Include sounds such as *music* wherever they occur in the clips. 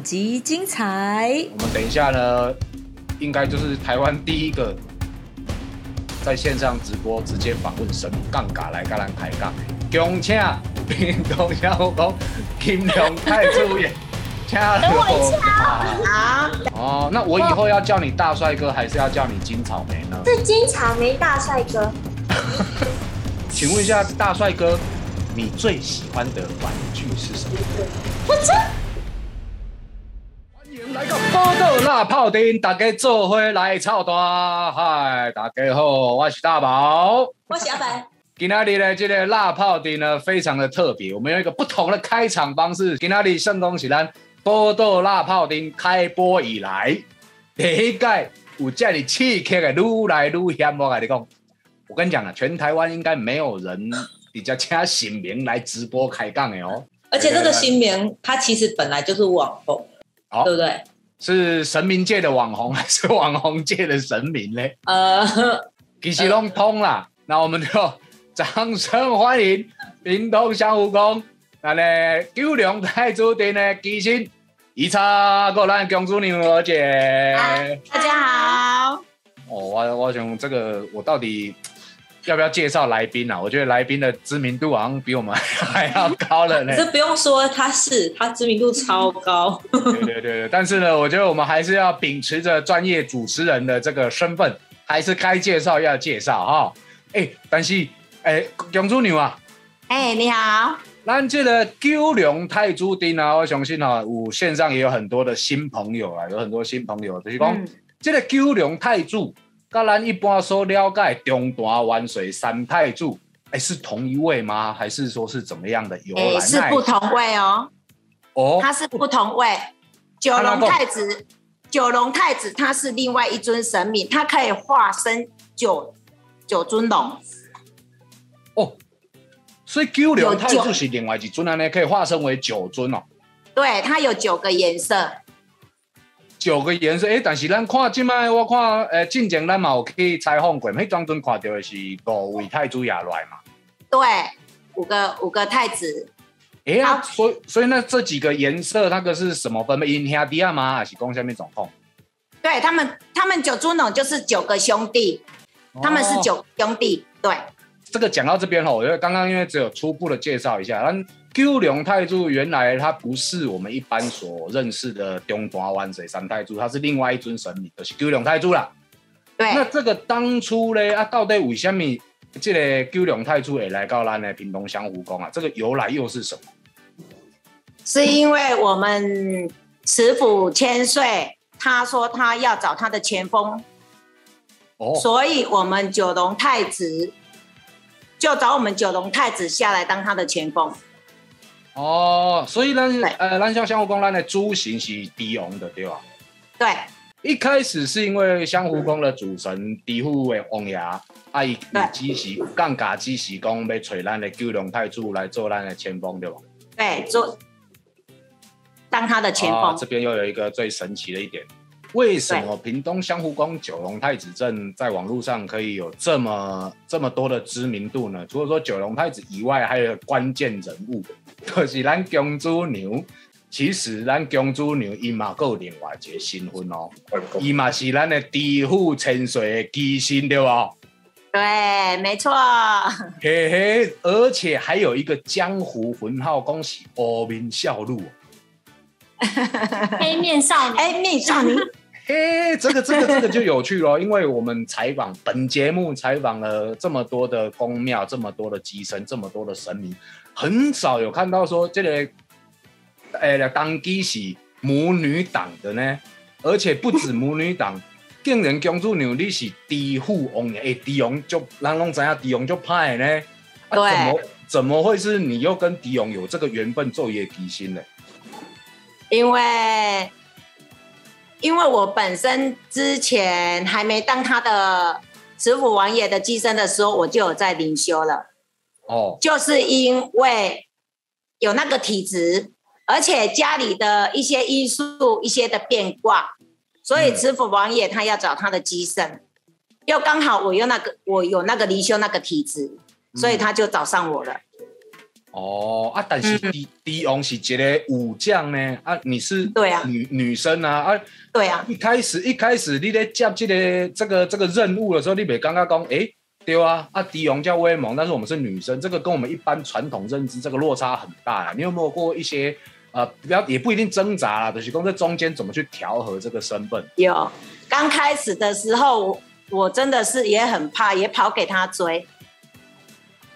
本集精彩。我们等一下呢，应该就是台湾第一个在线上直播直接访问神杠杆来跟咱开杠。恭请屏东小虎公金龙太主演，请等我一下好。哦，那我以后要叫你大帅哥，还是要叫你金草莓呢？是金草莓大帅哥。*laughs* 请问一下，大帅哥，你最喜欢的玩具是什么？我真辣炮丁，大家做伙来操蛋。嗨，大家好，我是大宝。我是阿白。今天里的这个辣炮丁呢，非常的特别，我们有一个不同的开场方式。今天里圣恭喜咱波豆辣炮丁开播以来，第一届有这里刺激的，愈来愈香。我跟你讲，我跟你讲啊，全台湾应该没有人比较请新名来直播开杠的哦。而且这个新名，他其实本来就是网红，哦对不对？是神明界的网红，还是网红界的神明呢？呃，其实拢通啦。那我们就掌声欢迎屏东香湖宫，那呢九龙太子殿的基星一叉，个咱公主娘儿姐。大家好。哦，我我想这个我到底要不要介绍来宾啊？我觉得来宾的知名度好像比我们还要高了呢。这不用说，他是他知名度超高。对对对对，但是呢，我觉得我们还是要秉持着专业主持人的这个身份，还是该介绍要介绍哈。哎，但是哎，公主娘啊，哎，你好。那这个九龙泰珠丁啊，我相信啊，我线上也有很多的新朋友啊，有很多新朋友，就是讲、嗯这个九龙太子，跟咱一般所了解中大万水三太子，哎，是同一位吗？还是说是怎么样的由来？哎，是不同位哦，哦，它是不同位。九龙太子，九龙太子他是另外一尊神明，他可以化身九九尊龙。哦，所以九龙太子是另外一尊啊，呢可以化身为九尊哦。对，它有九个颜色。九个颜色，诶，但是咱看即摆，我看，诶，进前咱嘛有去采访过，迄当阵看到的是五位太子也来嘛。对，五个五个太子。诶啊，所以所以那这几个颜色，那个是什么分别？因兄弟啊吗？还是讲下面状况？对他们，他们九猪农就是九个兄弟，他们是哦。九兄弟。对，这个讲到这边吼，我觉得刚刚因为只有初步的介绍一下，但九龙太子原来他不是我们一般所认识的中华湾水三太子，他是另外一尊神明，就是九龙太子啦。对，那这个当初呢，啊，到底为什么这个九龙太子会来到咱的屏东香湖宫啊？这个由来又是什么？是因为我们慈父千岁，他说他要找他的前锋，哦，所以我们九龙太子就找我们九龙太子下来当他的前锋。哦，所以咱呃，咱像香湖宫，咱的主神是帝龙的，对吧？对一开始是因为香湖宫的主神地府的王爷，啊，伊对只是降价，只是讲要找咱的九龙太子来做咱的前锋，对吧？对，做当他的前锋。啊这边又有一个最神奇的一点，为什么屏东香湖宫九龙太子镇在网络上可以有这么这么多的知名度呢？除了说九龙太子以外，还有关键人物，*laughs* 就是咱公主牛。其实咱公主牛伊嘛还有另外一个身份哦，伊嘛是咱的地府千岁的机身对吧？对，没错。嘿嘿，而且还有一个江湖魂号，恭喜欧明孝路。黑面少女。哎，面少女，嘿，这个这个这个就有趣了，因为我们采访本节目采访了这么多的宫庙，这么多的机神，这么多的神明，很少有看到说这个，呃，当机是母女党的呢，而且不止母女党，竟然公主娘你是地府王爷，哎，帝王就人拢知影帝王就派呢，啊、对怎么怎么会是你又跟帝王有这个缘分做业机心呢？因为因为我本身之前还没当他的慈父王爷的机身的时候，我就有在灵修了，哦，就是因为有那个体质，而且家里的一些因素、一些的变卦，所以嗯。慈父王爷他要找他的机身，又刚好我有那个我有那个灵修那个体质，所以他就找上我了。哦啊，但是嗯迪迪翁是一个武将呢啊，你是对啊女女生啊啊，对啊，一开始一开始你在接这个这个这个任务的时候，你没刚刚讲诶。对啊，啊，迪翁叫威猛，但是我们是女生，这个跟我们一般传统认知这个落差很大啊。你有没有过一些呃，不要也不一定挣扎啦，就是说在中间怎么去调和这个身份？有。刚开始的时候，我我真的是也很怕，也跑给他追。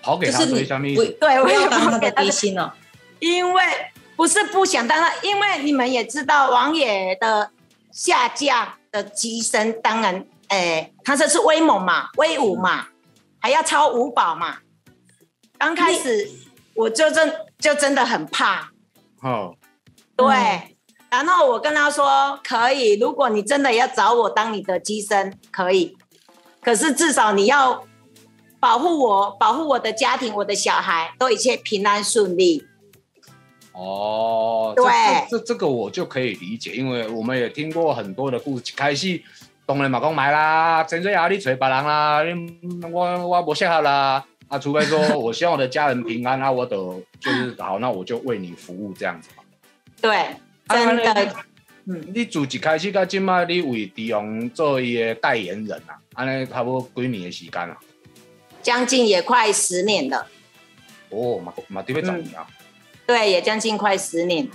跑给他追下面意思？对，我也不要当跑给他追，那个低心哦。因为不是不想当然，因为你们也知道王爷的下架的机身，当然，哎，他这是威猛嘛，威武嘛，还要超五宝嘛。刚开始我就真就真的很怕，哦，对。嗯然后我跟他说可以，如果你真的要找我当你的机身，可以。可是至少你要保护我，保护我的家庭，我的小孩都一切平安顺利。哦，这对这这这个我就可以理解，因为我们也听过很多的故事。开始当然嘛讲买啦，真水啊，你找别人啦，你我我不适合啦。啊，除非说我希望我的家人平安啊，我的就是好，那我就为你服务这样子嘛。对，啊真的，安尼你自一开始到今麦，你为迪翁做伊的代言人啊，安尼差不多几年的时间啊？将近也快十年了。哦，嘛嘛得要十年啊。对，也将近快十年。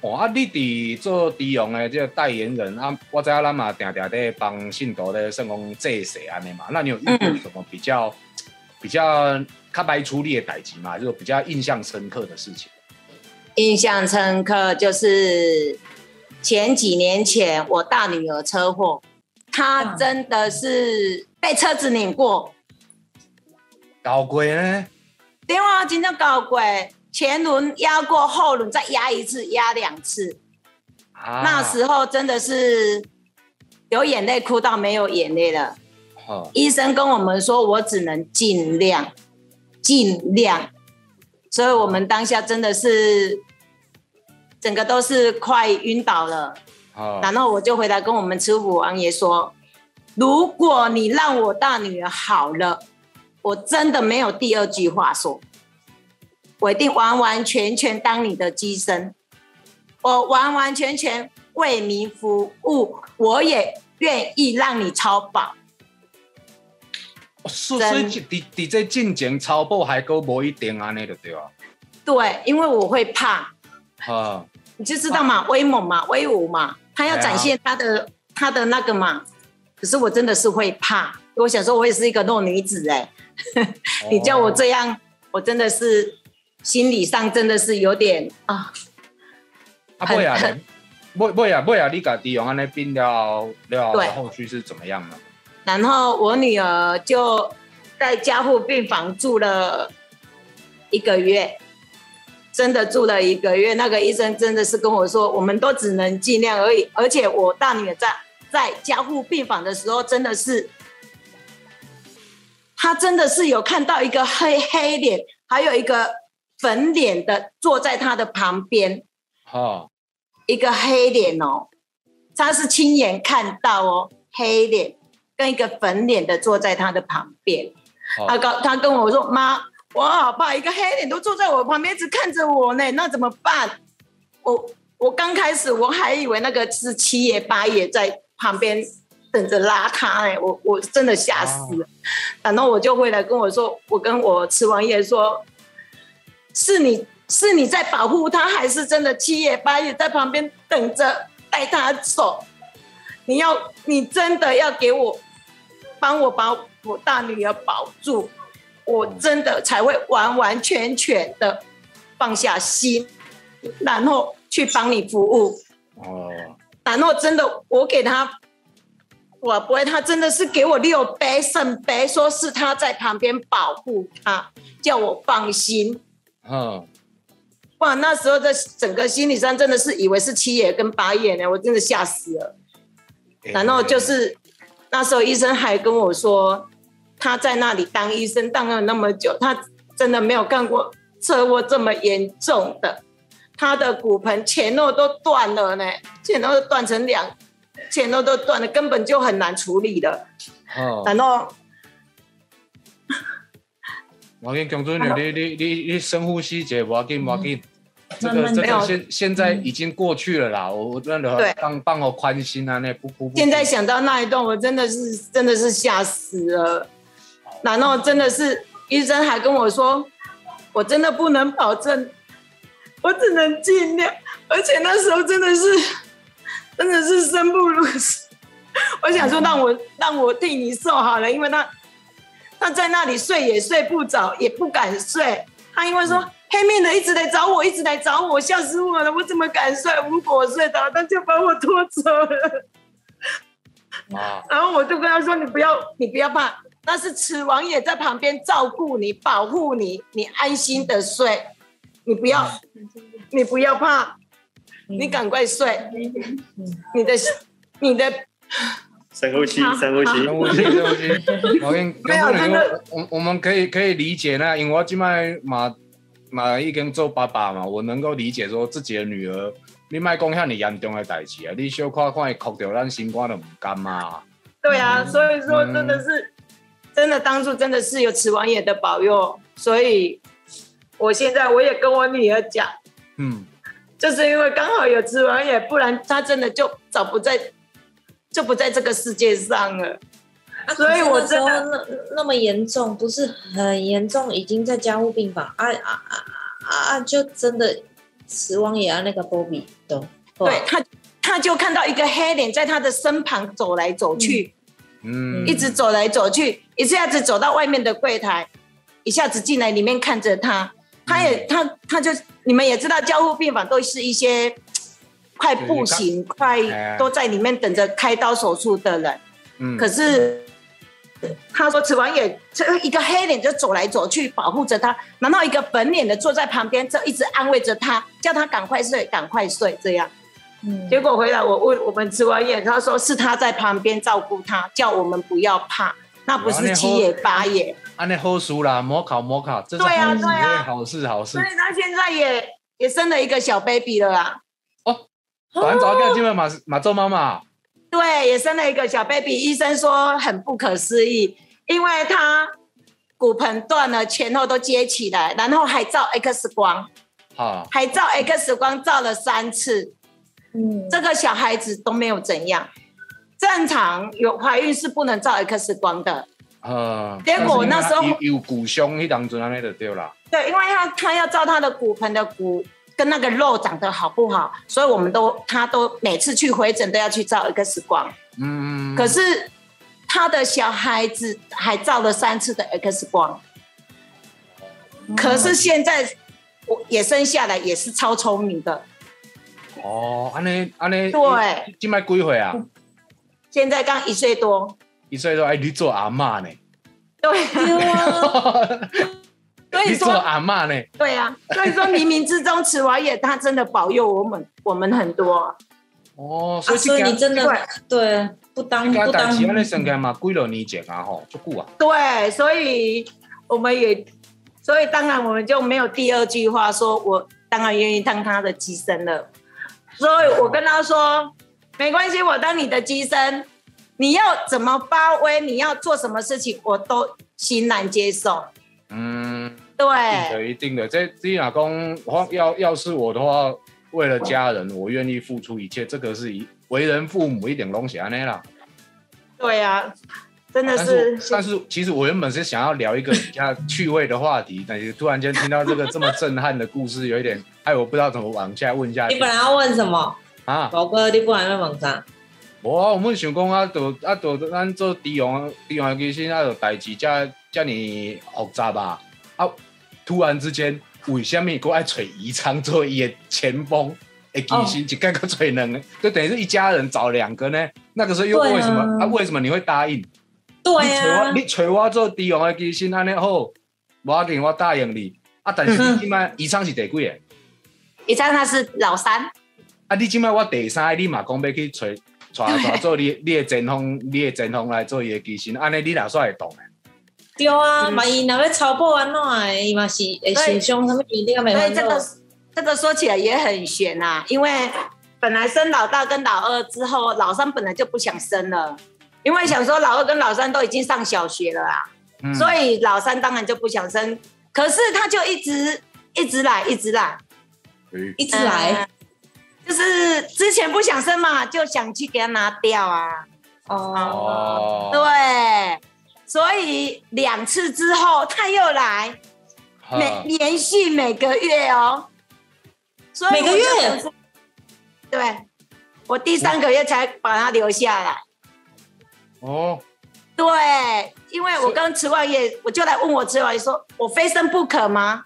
哦，啊，你伫做迪翁的这个代言人啊，我知影咱嘛定定在帮信徒咧算讲祭祀安尼嘛，那你有遇过什么比较、比较较白出力的代志嘛？就是比较印象深刻的事情？印象深刻就是前几年前我大女儿车祸，她嗯真的是被车子碾过，高贵呢？对啊，真正搞鬼，前轮压过后轮，再压一次，压两次。啊，那时候真的是有眼泪哭到没有眼泪了。候，医生跟我们说，我只能尽量，尽量。所以我们当下真的是整个都是快晕倒了。哦，然后我就回来跟我们慈父王爷说：“如果你让我大女儿好了，我真的没有第二句话说，我一定完完全全当你的机身，我完完全全为民服务，我也愿意让你超保。所真所以伫伫这进前超保还够无一定安尼就对啊。对，因为我会怕，啊，你就知道嘛，威猛嘛，威武嘛，他要展现他的、他的那个嘛。可是我真的是会怕，我想说，我也是一个弱女子哎、*laughs* 你叫我这样，我真的是心理上真的是有点啊，啊，很尾啊很，尾尾啊尾啊，你家弟用安尼病了了对，后续是怎么样呢？然后我女儿就在加护病房住了一个月，真的住了一个月。那个医生真的是跟我说，我们都只能尽量而已。而且我大女儿在在加护病房的时候，真的是，她真的是有看到一个黑黑脸，还有一个粉脸的坐在他的旁边，哦，一个黑脸哦，他是亲眼看到哦，黑脸跟一个粉脸的坐在他的旁边。哦他跟他跟我说：“妈，我好怕，一个黑脸都坐在我旁边，一直看着我呢，那怎么办？”我我刚开始我还以为那个是七爷八爷在旁边等着拉他哎，我我真的吓死了。然后我就回来跟我说，我跟我吃完夜说，是你是你在保护他，还是真的七爷八爷在旁边等着带他走？你要你真的要给我帮我把我大女儿保住，我真的才会完完全全的放下心，然后去帮你服务。哦，然后真的，我给他，我不会，他真的是给我六杯圣杯，说是他在旁边保护他，叫我放心。嗯，哇，那时候的整个心理上真的是以为是七爷跟八爷呢，我真的吓死了。然后就是那时候医生还跟我说，他在那里当医生当了那么久，他真的没有干过车祸这么严重的，他的骨盆前肉都断了呢，前肉都断成两，前肉都断了，根本就很难处理的。哦，然后我跟江主任，你你你你深呼吸一下，不要紧不要紧。这个这个现现在已经过去了啦，我我真的对帮帮我宽心啊，那不不不。现在想到那一段，我真的是真的是吓死了。然后真的是医生还跟我说，我真的不能保证，我只能尽量。而且那时候真的是真的是生不如死。*laughs* 我想说，让我让我替你受好了，因为他他在那里睡也睡不着，也不敢睡。他因为说黑面的一直来找我，一直来找我，吓死我了！我怎么敢睡？如果我睡着，他就把我拖走了。啊，然后我就跟他说：“你不要，你不要怕，那是池王也在旁边照顾你、保护你，你安心的睡，你不要，你不要怕，你赶快睡，你的你的深呼吸，深呼吸。深呼吸，深呼吸。我跟 *laughs* 没有真的我我们可以可以理解那，因为我今麦马马已经做爸爸嘛，我能够理解说自己的女儿，你莫讲遐尼严重的代志啊，你小看看伊哭掉，咱心肝都唔甘嘛。对啊，所以说真的是，真的当初真的是有慈王爷的保佑，所以我现在我也跟我女儿讲，嗯，就是因为刚好有池王爷，不然他真的就早不在，就不在这个世界上了。啊所以我真的那那么严重，不是很严重，已经在家务病房啊啊啊啊啊！就真的死亡也要那个波比都对，他，他就看到一个黑脸在他的身旁走来走去，嗯，一直走来走去，一下子走到外面的柜台，一下子进来里面看着他。他也他他就你们也知道，交护病房都是一些快不行、快哎都在里面等着开刀手术的人。嗯可是他说，池王也这一个黑脸就走来走去，保护着他，然后一个粉脸的坐在旁边，就一直安慰着他，叫他赶快睡，赶快睡，这样。嗯结果回来，我问我们池王爷，他说是他在旁边照顾他，叫我们不要怕，那不是七爷八爷。安尼好事啦，摩考摩考，这是对啊好事对啊好事好事所以。他现在也也生了一个小 baby 了啦。哦反早叫今晚马马做妈妈，对，也生了一个小 baby。医生说很不可思议，因为他骨盆断了，前后都接起来，然后还照 X 光，好，还照 X 光照了三次，嗯，这个小孩子都没有怎样。正常有怀孕是不能照 X 光的，呃，结果那时候有有骨胸，一当中安尼就对了。对，因为他他要照他的骨盆的骨跟那个肉长得好不好，所以我们都他都每次去回诊都要去照 X 光。嗯，可是他的小孩子还照了三次的 X 光，可是现在我也生下来也是超聪明的，哦，安尼安尼，对，今麦几岁啊？现在刚一岁多，一岁多，哎，你做阿妈呢？对，*laughs* 所以你做说阿妈呢？对啊，所以说冥冥之中，慈王爷他真的保佑我们我们很多，哦，啊所以所以你真的对对不当这不当件代志安尼算起来嘛，几落年前啊吼，就顾啊。对，所以我们也，所以当然我们就没有第二句话说，我当然愿意当他的机身了。所以我跟他说，没关系，我当你的机身，你要怎么发威，你要做什么事情，我都欣然接受。嗯，一定对的，一定的。这这老公，我要要是我的话，为了家人，我愿意付出一切。这个是一为人父母一点东西安尼啦。对啊，真的但是是，但是其实我原本是想要聊一个比较趣味的话题，但是突然间听到这个这么震撼的故事，有一点，害，我不知道怎么往下问下去你本来要问什么？啊。宝哥，你本来要问啥？无啊，我们想讲啊，就啊，就咱做低用低用的机身啊，就代志遮遮尔复杂吧。啊，突然之间，为什么佫爱找宜昌做伊的前锋的机身，一个佫找两个，就等于是一家人找两个呢？那个时候又为什么啊？为什么你会答应？对你找我，啊，你找我做低用的机身安尼好，我要紧，我答应你。啊，但是你即摆宜昌是第几个？宜昌他是老三，啊，你即摆我第三个，你嘛讲要去找找找做你你的前锋，你的前锋来做伊的机身，安尼你哪算会动的？对啊，万一若要超破安怎诶，伊嘛是会受伤，什么你个没烦恼所以这个。这个说起来也很悬啊，因为本来生老大跟老二之后，老三本来就不想生了，因为想说老二跟老三都已经上小学了啊，嗯所以老三当然就不想生。可是他就一直一直来，一直来，诶一直来呃就是之前不想生嘛，就想去给他拿掉啊。哦，哦，对，所以两次之后他又来，每连续每个月哦，所以每个月对，我第三个月才把他留下来。哦，对，因为我刚吃完夜，我就来问我吃完夜说，我非生不可吗？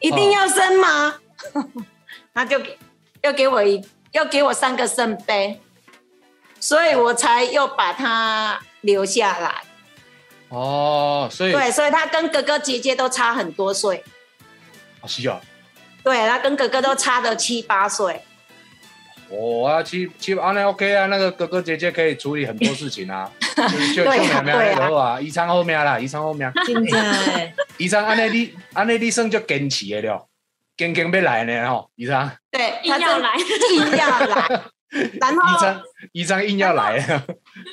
一定要生吗？*laughs* 他就给又给我一又给我三个圣杯，所以我才又把他留下来。哦，所以对，所以他跟哥哥姐姐都差很多岁，啊是啊，对他跟哥哥都差了七八岁。哦啊，其其安尼 OK 啊，那个哥哥姐姐可以处理很多事情啊，*laughs* 就就对啊就命对啊。好啊，医生好命啦，医生好命，现在医生安内你安内你算就坚持的了，坚坚要来呢吼，医生，对，硬要来，硬要来，*laughs* 然医后生医生硬要来。了，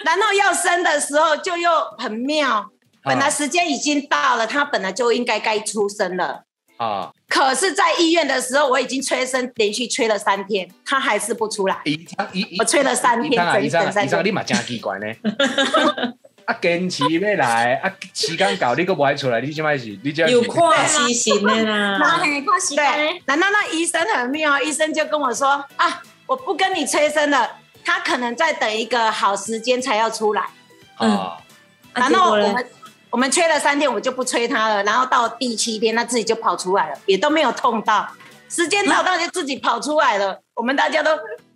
然后要生的时候就又很妙，本来时间已经到了，他本来就应该该出生了。啊，可是，在医院的时候，我已经催生，连续催了三天，他还是不出来。医生医我催了三天医生啊，整医生啊，整三天。医生你嘛真奇怪呢。*laughs* 啊，坚持要来，啊，时间到你个不爱出来，你即摆是，你这有跨期型的啦，然后很快洗干对，然后那医生很妙，医生就跟我说啊，我不跟你催生了，他可能在等一个好时间才要出来。嗯然后我们我们催了三天，我就不催他了。然后到第七天，他自己就跑出来了，也都没有痛到。时间到，他就自己跑出来了。我们大家都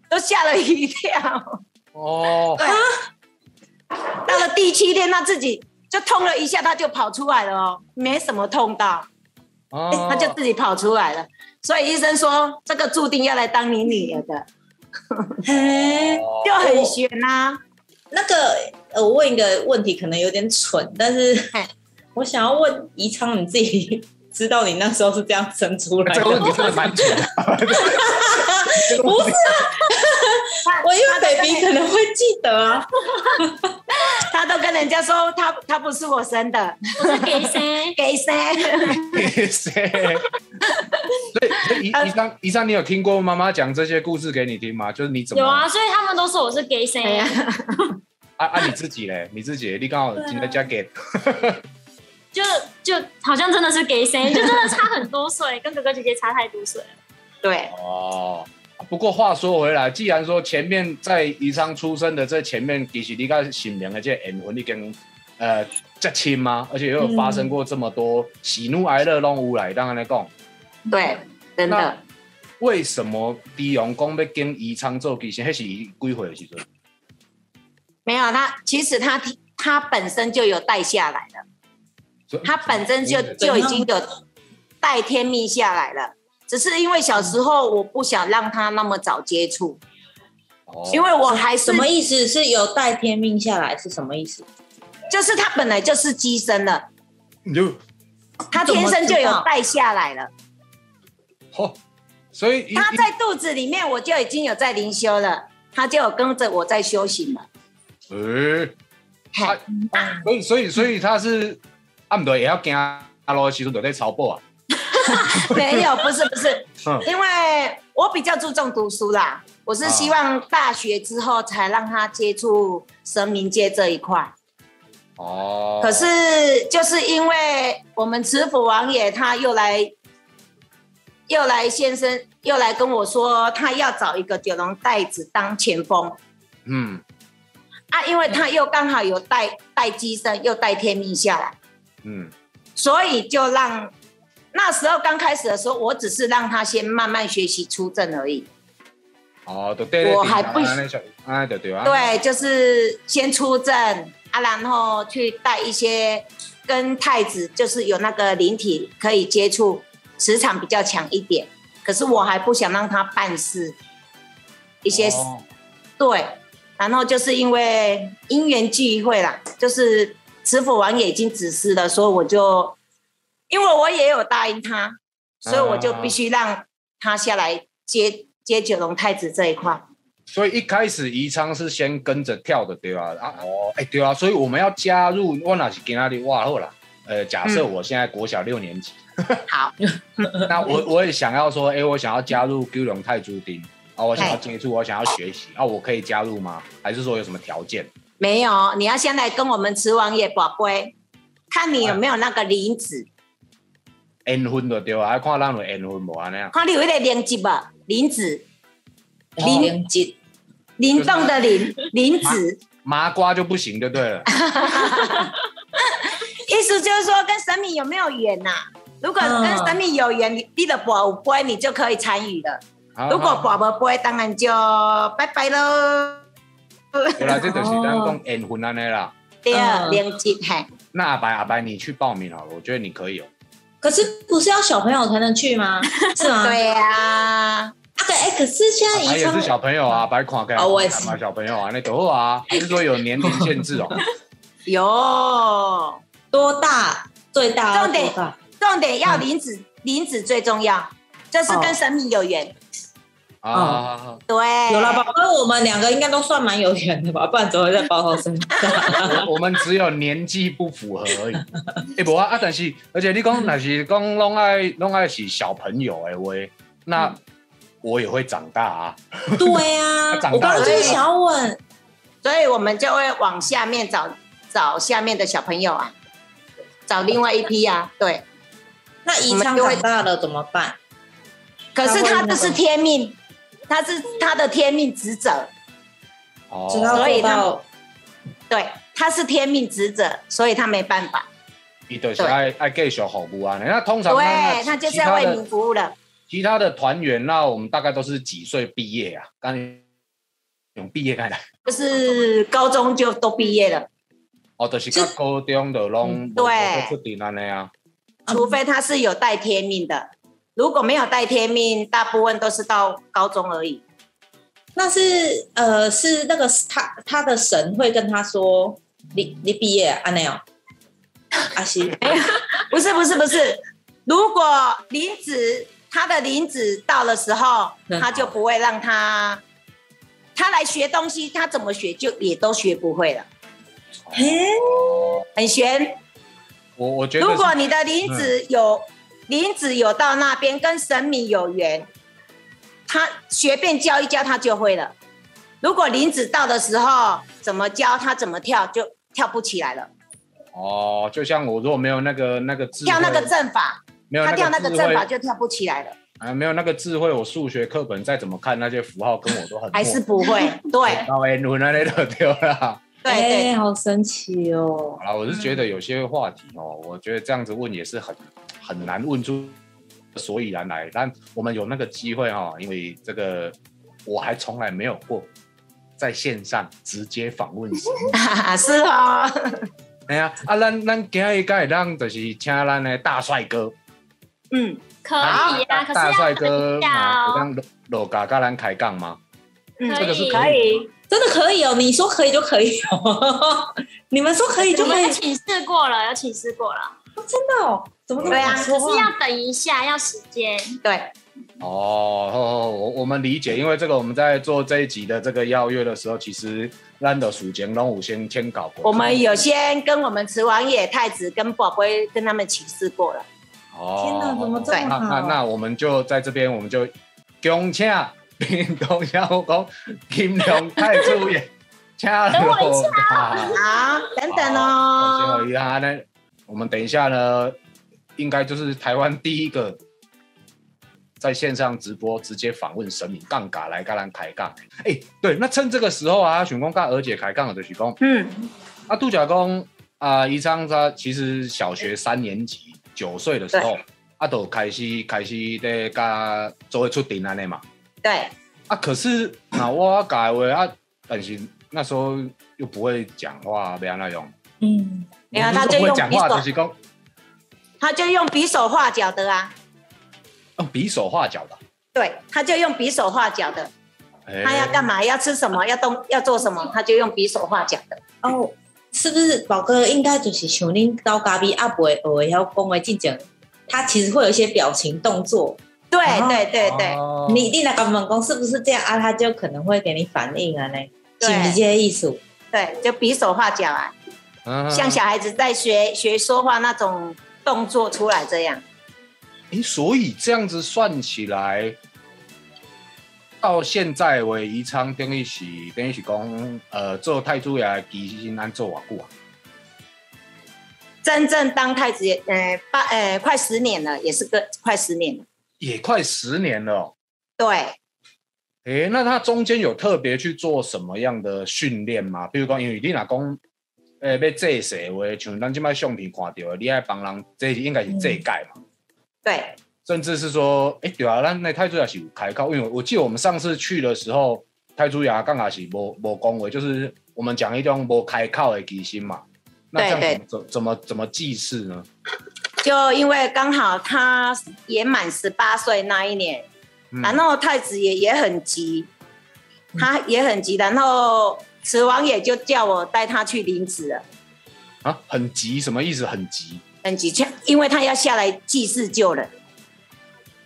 都吓了一跳。哦，对，到了第七天，他自己就痛了一下，他就跑出来了哦，没什么痛到，哦。他就自己跑出来了。所以医生说，这个注定要来当你女儿的，嘿，*laughs* 就很悬啊。那个呃，我问一个问题，可能有点蠢，但是我想要问宜昌，你自己知道你那时候是这样生出来的这个问题吗？真的蛮蠢的。*laughs* 不是啊，我因为 baby 可能会记得啊。*laughs* 他都跟人家说他他不是我生的，我是 *laughs* 给谁？给谁？所以，所以医医生，医生，你有听过妈妈讲这些故事给你听吗？就是你怎么有啊，所以他们都说我是给谁哎？呀，啊啊你自己嘞？你自己，你刚好今天加给就就好像真的是给谁，*laughs* 就真的差很多岁，跟哥哥姐姐差太多岁了。对，哦。不过话说回来，既然说前面在宜昌出生的这前面，其实你跟新娘的这缘分已经呃这亲吗？而且又有发生过这么多喜怒哀乐拢有来，当然来讲，对，真那的。为什么低阳公要跟宜昌做其实那是伊几岁的时阵？没有他，其实他他本身就有带下来了，他本身就嗯就已经有带天命下来了。只是因为小时候我不想让他那么早接触，哦因为我还是什么意思？是有带天命下来是什么意思？就是他本来就是机身了，你就他天生就有带下来了。哦，所以他在肚子里面我就已经有在灵修了，他就有跟着我在修行了。诶，嘿啊所以所以所以他是暗对也要惊阿罗的时阵就在超播啊，*laughs* 没有，不是不是，*laughs* 嗯。因为我比较注重读书啦，我是希望大学之后才让他接触神明界这一块。哦，可是就是因为我们慈府王爷他又来，又来先生又来跟我说，他要找一个九龙袋子当前锋。嗯。啊，因为他又刚好有带带机身，又带天命下来，嗯所以就让那时候刚开始的时候，我只是让他先慢慢学习出阵而已。哦，对对我还不啊对对啊，对，就是先出阵啊，然后去带一些跟太子，就是有那个灵体可以接触，磁场比较强一点。可是我还不想让他办事，一些、哦对，然后就是因为因缘聚会啦，就是慈父王爷已经指示了，所以我就因为我也有答应他，所以我就必须让他下来接接九龙太子这一块。所以一开始宜昌是先跟着跳的，对吧？啊，哦，哎，对啊，所以我们要加入，我哪是跟那里哇好啦。呃，假设我现在国小六年级，*laughs* 好，*laughs* 那我我也想要说，哎、我想要加入九龙泰铢丁啊，我想要接触，我想要学习啊，我可以加入吗？还是说有什么条件？没有，你要先来跟我们慈王爷宝贝，看你有没有那个灵子，缘分就对啊，看咱有缘分无安尼啊。看你有一个灵子吧，灵子，灵子。灵动的灵，灵子，麻瓜就不行就对了。*laughs* 意思就是说跟神明有没有缘呐、如果跟神明有缘，你你的宝贝你就可以参与了。啊如果宝宝不会，当然就拜拜喽。*laughs* 对啦，这就是咱讲缘分安尼啦。第二，嗯连接嘿，那阿白阿白，你去报名好了，我觉得你可以哦。可是不是要小朋友才能去吗？*laughs* 是吗？对呀、啊，对，哎，可是现在也是小朋友啊，白看开哦我也是小朋友啊，那都好啊，还是说有年龄限制哦？*laughs* 有多大？最大重点？重点要林子，林子最重要，这是跟神明有缘。啊，对，有了，宝哥，我们两个应该都算蛮有缘的吧？不然怎么会在包头身上？我 *laughs* 我们只有年纪不符合而已。*laughs* 哎，不啊啊，但是而且你讲那是讲拢爱拢爱是小朋友哎喂，那我也会长大啊。对啊他 *laughs* 长大了我刚刚就是想要问，所以我们就会往下面找找下面的小朋友啊，找另外一批啊。对，那以上长大了怎么办？可是他这是天命，他是他的天命职责，哦，所以他对，他是天命职责，所以他没办法。伊就是爱爱继续服务啊。那通常对，那他就是其他的要为民服务的。其他的团员，那我们大概都是几岁毕业啊？刚用毕业开来，就是高中就都毕业了，哦，就是到高中的拢嗯对无出定安尼啊。除非他是有带天命的。如果没有带天命，大部分都是到高中而已。那是呃是那个他他的神会跟他说，你你毕业啊那样，*laughs* 阿西。不是不是不是，如果林子他的林子到的时候，嗯他就不会让他他来学东西，他怎么学就也都学不会了，嘿，哦，很悬。我我觉得如果你的林子有灵子有到那边跟神明有缘，他随便教一教他就会了。如果林子到的时候，怎么教他怎么跳就跳不起来了，哦，就像我如果没有那个那个智慧，跳那个阵法，没有他跳那个阵法就跳不起来了，啊，没有那个智慧，我数学课本再怎么看那些符号，跟我都很还是不会。对。*laughs* 对好神奇哦。好了，我是觉得有些话题哦，我觉得这样子问也是很很难问出所以然来。但我们有那个机会哈、哦，因为这个我还从来没有过在线上直接访问神。*laughs* 是哦。哎呀，啊，咱咱今日该让就是请咱的大帅哥，嗯，可以啊，可大帅哥嘛，哦。让罗嘎跟咱开杠吗？嗯可以这个是可以。真的可以哦，你说可以就可以哦，*laughs* 你们说可以就可以，请示过了，有请示过了，的哦，怎么这么对啊敢说话可是要等一下，要时间。对，哦，我我们理解，因为这个我们在做这一集的这个邀约的时候，其实咱的属前龙五先先搞过。我们有先跟我们慈王爷、太子跟宝贝跟他们起誓过了。哦，天哪怎么这么那那那我们就在这边，我们就恭请屏东小公金龙太子爷，请 *laughs* 等我一下。好，等等好哦。一下呢，我们等一下呢，应该就是台湾第一个在线上直播直接访问神明杠杆来跟咱抬杠。哎、对，那趁这个时候啊，选公跟娥姐开杠的就是讲，嗯，啊，杜甲公啊，宜昌他其实小学三年级九岁的时候，啊，都开始开始在甲做会出庭安尼嘛。对，啊，可是那我改为啊，但是那时候又不会讲话，不要那种。嗯，没有他就用不会讲话，匕首就是讲他就用匕首画脚的啊。用比手画脚的。对，他就用匕首画脚的。哎他要干嘛？要吃什么？要动？要做什么？他就用匕首画脚的。哦，是不是宝哥应该就是像恁到咖啡阿伯学会晓讲的进前，他其实会有一些表情动作，对哦对对对，哦你你那个问讲是不是这样啊？他就可能会给你反应啊呢，对是不是这个意思？对，就匕首画脚啊，嗯像小孩子在学学说话那种动作出来这样。诶，所以这样子算起来，到现在为宜昌等于是等于是讲，呃，做太子爷的期间安做偌久啊？真正当太子爷，呃，八呃，快十年了，也是个快十年了。也快十年了、哦。对，诶，那他中间有特别去做什么样的训练吗？比如讲，因为你若讲，诶，要这世话，像咱即摆相片看到的，你爱帮人，这应该是这届嘛。对，甚至是说，哎、对啊，咱那太子爷是有开口，因为我记得我们上次去的时候，太子爷刚好是无无恭维，就是我们讲一种无开口的基心嘛。那这样对怎么怎么怎么祭祀呢？就因为刚好他也满十八岁那一年，嗯然后太子爷也很急，他也很急，然后慈王也就叫我带他去领旨了，啊，很急，什么意思？很急很急，因为他要下来祭祀救人。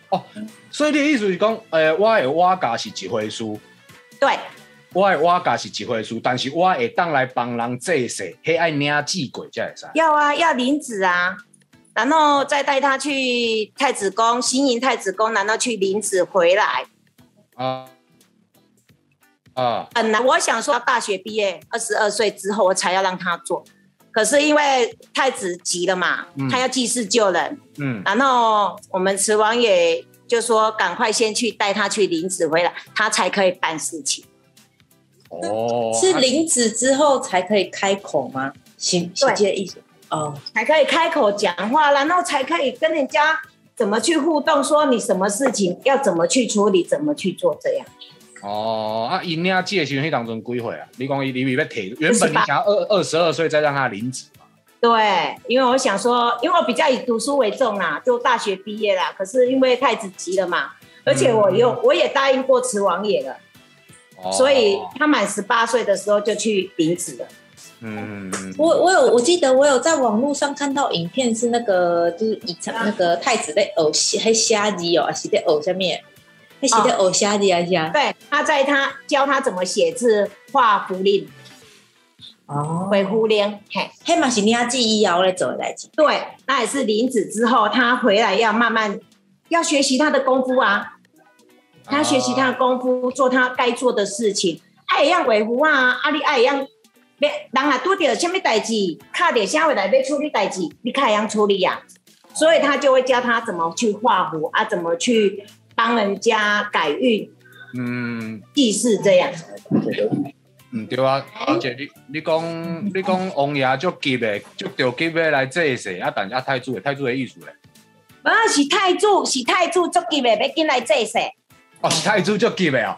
哦。所以你的意思是讲，诶、我的瓦家是一回事，对，我的瓦家是一回事，但是我会当来帮人祭祀，迄爱领祭鬼才会使。要啊，要领旨啊，然后再带他去太子宫，新营太子宫，然后去领旨回来。啊啊，本来我想说，大学毕业二十二岁之后，我才要让他做。可是因为太子急了嘛，嗯他要济世救人，嗯，然后我们慈王也就说赶快先去带他去领旨回来，他才可以办事情。哦，是啊领旨之后才可以开口吗？行，是这个意思。哦，才可以开口讲话，然后才可以跟人家怎么去互动，说你什么事情要怎么去处理，怎么去做这样。哦，啊，因领祭的时候，迄当中几岁啊？你讲伊你要提，原本你想要二二十二岁再让他领旨嘛？对，因为我想说，因为我比较以读书为重啦，就大学毕业啦。可是因为太子急了嘛，而且我又、我也答应过慈王爷了，哦所以他满十八岁的时候就去领旨了。嗯，嗯我我有我记得我有在网络上看到影片，是那个就是以前那个太子在偶虾还虾子哦，还是在偶下面，还是在偶虾子啊虾。对，他在他教他怎么写字、画符令、哦，回符令，嘿，黑马是你要记忆要来走的代志。对，那也是林子之后，他回来要慢慢要学习他的功夫啊，他学习他的功夫，做他该做的事情，爱一样维护啊，啊你爱一样，别人啊拄着什么代志，卡着啥回来要处理代志，你看样处理呀、所以他就会教他怎么去画符啊，怎么去帮人家改运、嗯祭祀这样。嗯，对啊，而且你你讲你讲王爷足急的，足着急的来祭祀，啊，但是啊太子的太子的意思咧，啊，是太祖，是太祖足急的，要进来祭祀。哦，是太子足急的哦，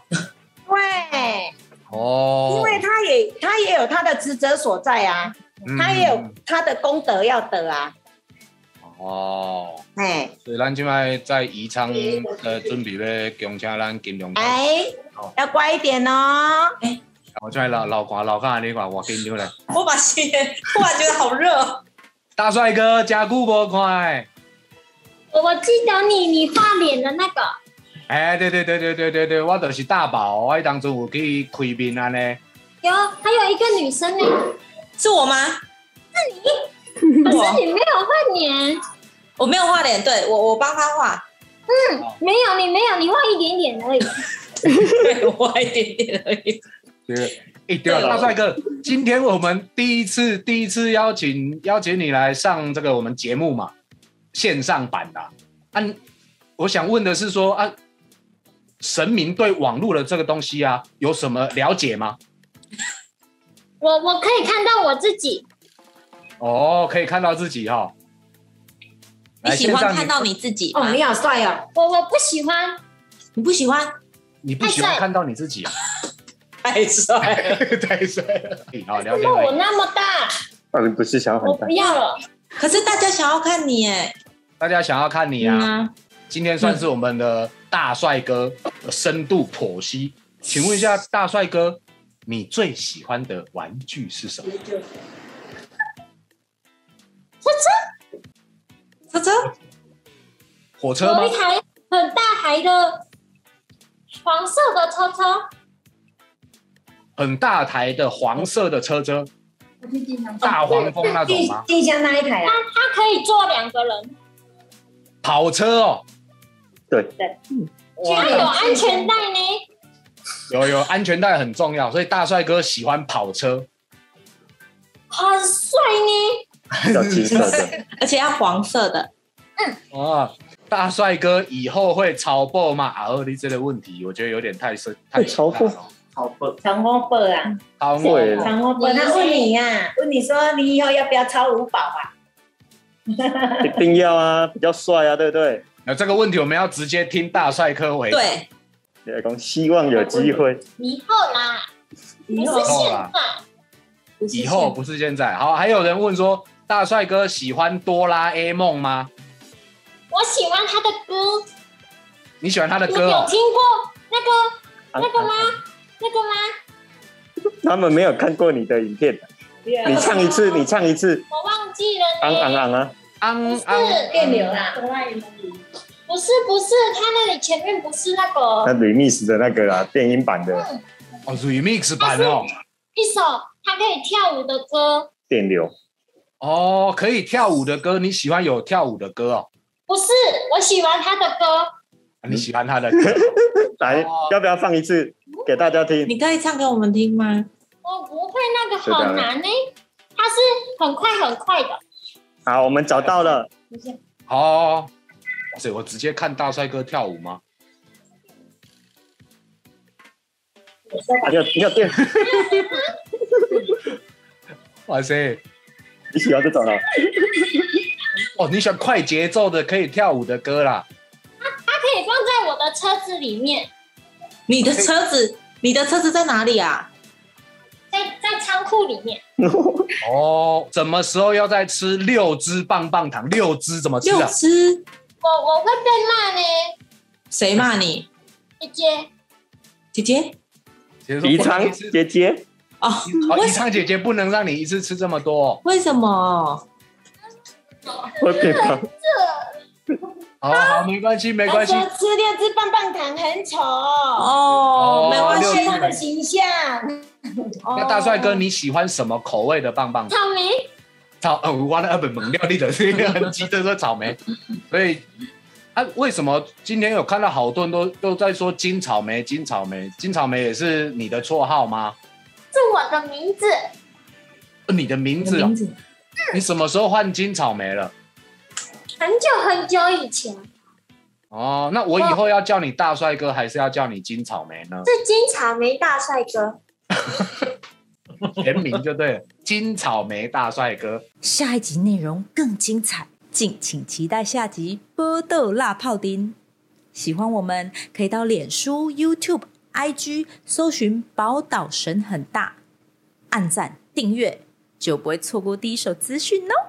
对，哦，因为他也他也有他的职责所在啊，嗯他也有他的功德要得啊。哦，哎所以咱即摆在宜昌呃准备要恭请咱金龙，哎好，要乖一点哦。我即摆老老看老看你看我紧张咧，我把心突然觉得好热哦。大帅哥加固不快。我我记得你你画脸的那个，哎，对对对对对对对，我就是大宝，我迄当初有去开面安尼。有还有一个女生呢，是我吗？*laughs* 可是你没有画脸，我没有画脸，对我我帮他画，嗯没有你没有，你画一点点而已。对 *laughs* 我画一点点而已。对，哎，对了，大帅哥，今天我们第一次第一次邀请邀请你来上这个我们节目嘛，线上版的啊。啊我想问的是说啊，神明对网络的这个东西啊，有什么了解吗？我我可以看到我自己，哦，可以看到自己哈、你喜欢看到你自己吗哦，？你好帅哦！我我不喜欢，你不喜欢？你不喜欢看到你自己啊？*laughs* 太帅了！*laughs* 太帅了！好，了解那我。那么大，那你不是想很大我不？要了。可是大家想要看你哎，大家想要看你啊，嗯啊，今天算是我们的大帅哥的深度剖析。请问一下，大帅哥，你最喜欢的玩具是什么？车车火车吗有一？台很大台的黄色的车车，很大台的黄色的车车，大黄蜂那种吗？地下那一台啊它，它可以坐两个人，跑车哦，对，居然有安全带呢？有有安全带很重要，所以大帅哥喜欢跑车。很帅呢。叫金色的，*laughs* 而且要黄色的。嗯哦，大帅哥以后会超爆吗？阿，二弟这个问题，我觉得有点太深，太超爆深了好笨，长风伯啊，超会爆长风伯，他问你呀、问你说你以后要不要超五宝啊？*laughs* 一定要啊，比较帅啊，对不对？那这个问题我们要直接听大帅哥回答。对，来讲，希望有机会。以后啦，不是以后现啦在。以后不是现在。好，还有人问说，大帅哥喜欢哆啦 A 梦吗？我喜欢他的歌，你喜欢他的歌哦？有听过那个那个吗？那个吗？他们没有看过你的影片，你唱一次，你唱一次，我忘记了昂昂啊！昂昂，电流啦，不是不是，他那里前面不是那个那 remix 的那个啦，电音版的哦，remix 版哦。一首他可以跳舞的歌，电流，哦，可以跳舞的歌，你喜欢有跳舞的歌哦？不是我喜欢他的歌，啊你喜欢他的歌？*laughs* 来哦，要不要放一次给大家听？你可以唱给我们听吗？我不会那个好难呢、它是很快很快的。好，我们找到了，好，哇塞，我直接看大帅哥跳舞吗？啊，要要电，*laughs* *laughs* 哇塞，你喜欢这种啊。*laughs* 哦，你喜欢快节奏的可以跳舞的歌啦？它它可以放在我的车子里面，你的车子，你的车子在哪里啊？在在仓库里面。*laughs* 哦，什么时候要再吃六支棒棒糖？六支怎么吃六我我会被骂呢，谁骂你？姐姐。姐姐？宜昌姐姐，哦，哦，宜昌姐姐不能让你一次吃这么多哦。为什么？会变胖，好好，没关系，没关系。吃六只棒棒糖很丑，哦，没关系他的形象。那大帅哥，你喜欢什么口味的棒棒糖？草莓，草呃，我的二本猛料理的是一个很急着说草莓，所以啊，为什么今天有看到好多人都都在说金草莓？金草莓，金草莓也是你的绰号吗？是我的名字。呃你的名字哦名，字你什么时候换金草莓了？很久很久以前哦，那我以后要叫你大帅哥，还是要叫你金草莓呢？是金草莓大帅哥。全名就对了，金草莓大帅哥。下一集内容更精彩，敬请期待下集《波豆辣泡丁》。喜欢我们可以到脸书、YouTube、IG 搜寻“宝岛神很大”，按赞订阅，就不会错过第一手资讯哦。